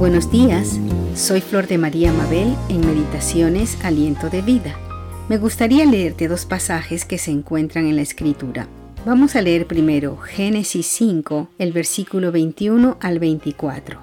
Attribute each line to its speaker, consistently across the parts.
Speaker 1: Buenos días, soy Flor de María Mabel en Meditaciones Aliento de Vida. Me gustaría leerte dos pasajes que se encuentran en la Escritura. Vamos a leer primero Génesis 5, el versículo 21 al 24.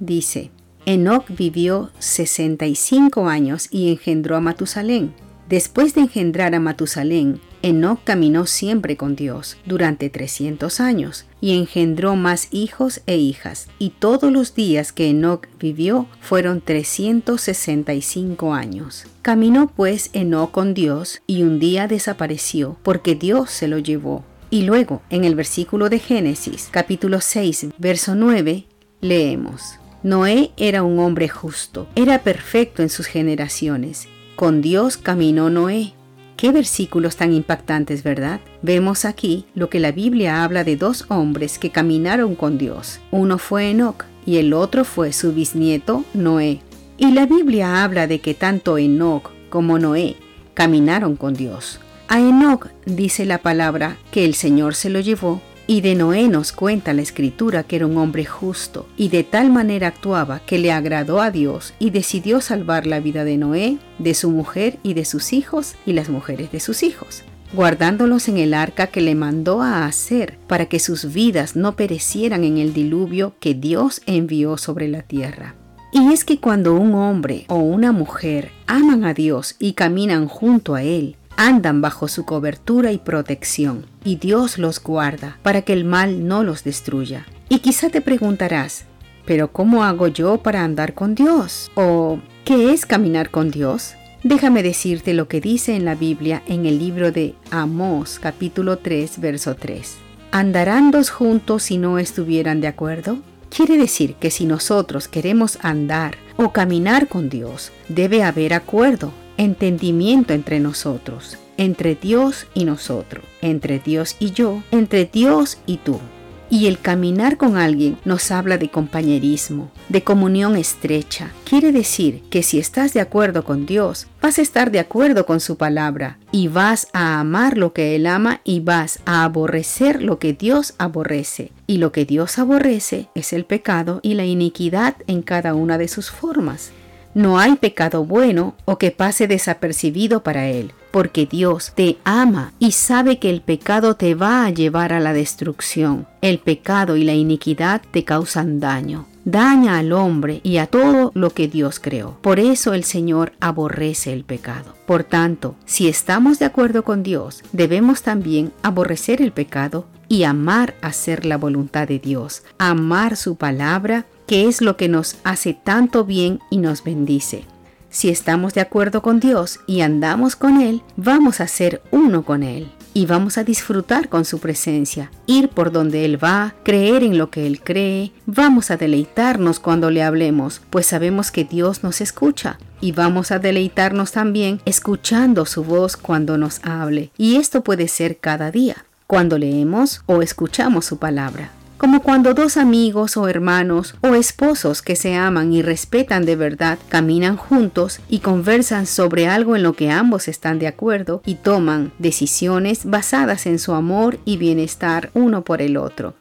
Speaker 1: Dice, Enoc vivió 65 años y engendró a Matusalén. Después de engendrar a Matusalén, Enoc caminó siempre con Dios durante 300 años y engendró más hijos e hijas, y todos los días que Enoc vivió fueron 365 años. Caminó pues Enoc con Dios y un día desapareció porque Dios se lo llevó. Y luego, en el versículo de Génesis, capítulo 6, verso 9, leemos. Noé era un hombre justo, era perfecto en sus generaciones. Con Dios caminó Noé. Qué versículos tan impactantes, ¿verdad? Vemos aquí lo que la Biblia habla de dos hombres que caminaron con Dios. Uno fue Enoch y el otro fue su bisnieto Noé. Y la Biblia habla de que tanto Enoch como Noé caminaron con Dios. A Enoch dice la palabra que el Señor se lo llevó y de Noé nos cuenta la escritura que era un hombre justo y de tal manera actuaba que le agradó a Dios y decidió salvar la vida de Noé, de su mujer y de sus hijos y las mujeres de sus hijos guardándolos en el arca que le mandó a hacer para que sus vidas no perecieran en el diluvio que Dios envió sobre la tierra. Y es que cuando un hombre o una mujer aman a Dios y caminan junto a Él, andan bajo su cobertura y protección, y Dios los guarda para que el mal no los destruya. Y quizá te preguntarás, ¿pero cómo hago yo para andar con Dios? ¿O qué es caminar con Dios? Déjame decirte lo que dice en la Biblia en el libro de Amós capítulo 3 verso 3. ¿Andarán dos juntos si no estuvieran de acuerdo? Quiere decir que si nosotros queremos andar o caminar con Dios, debe haber acuerdo, entendimiento entre nosotros, entre Dios y nosotros, entre Dios y yo, entre Dios y tú. Y el caminar con alguien nos habla de compañerismo, de comunión estrecha. Quiere decir que si estás de acuerdo con Dios, vas a estar de acuerdo con su palabra y vas a amar lo que Él ama y vas a aborrecer lo que Dios aborrece. Y lo que Dios aborrece es el pecado y la iniquidad en cada una de sus formas. No hay pecado bueno o que pase desapercibido para Él, porque Dios te ama y sabe que el pecado te va a llevar a la destrucción. El pecado y la iniquidad te causan daño. Daña al hombre y a todo lo que Dios creó. Por eso el Señor aborrece el pecado. Por tanto, si estamos de acuerdo con Dios, debemos también aborrecer el pecado y amar hacer la voluntad de Dios, amar su palabra que es lo que nos hace tanto bien y nos bendice. Si estamos de acuerdo con Dios y andamos con Él, vamos a ser uno con Él y vamos a disfrutar con su presencia, ir por donde Él va, creer en lo que Él cree, vamos a deleitarnos cuando le hablemos, pues sabemos que Dios nos escucha y vamos a deleitarnos también escuchando su voz cuando nos hable. Y esto puede ser cada día, cuando leemos o escuchamos su palabra como cuando dos amigos o hermanos o esposos que se aman y respetan de verdad caminan juntos y conversan sobre algo en lo que ambos están de acuerdo y toman decisiones basadas en su amor y bienestar uno por el otro.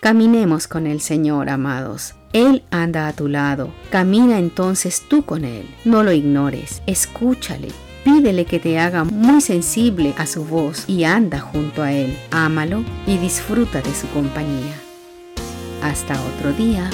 Speaker 1: Caminemos con el Señor, amados. Él anda a tu lado. Camina entonces tú con Él. No lo ignores. Escúchale. Pídele que te haga muy sensible a su voz y anda junto a Él. Ámalo y disfruta de su compañía. Hasta otro día.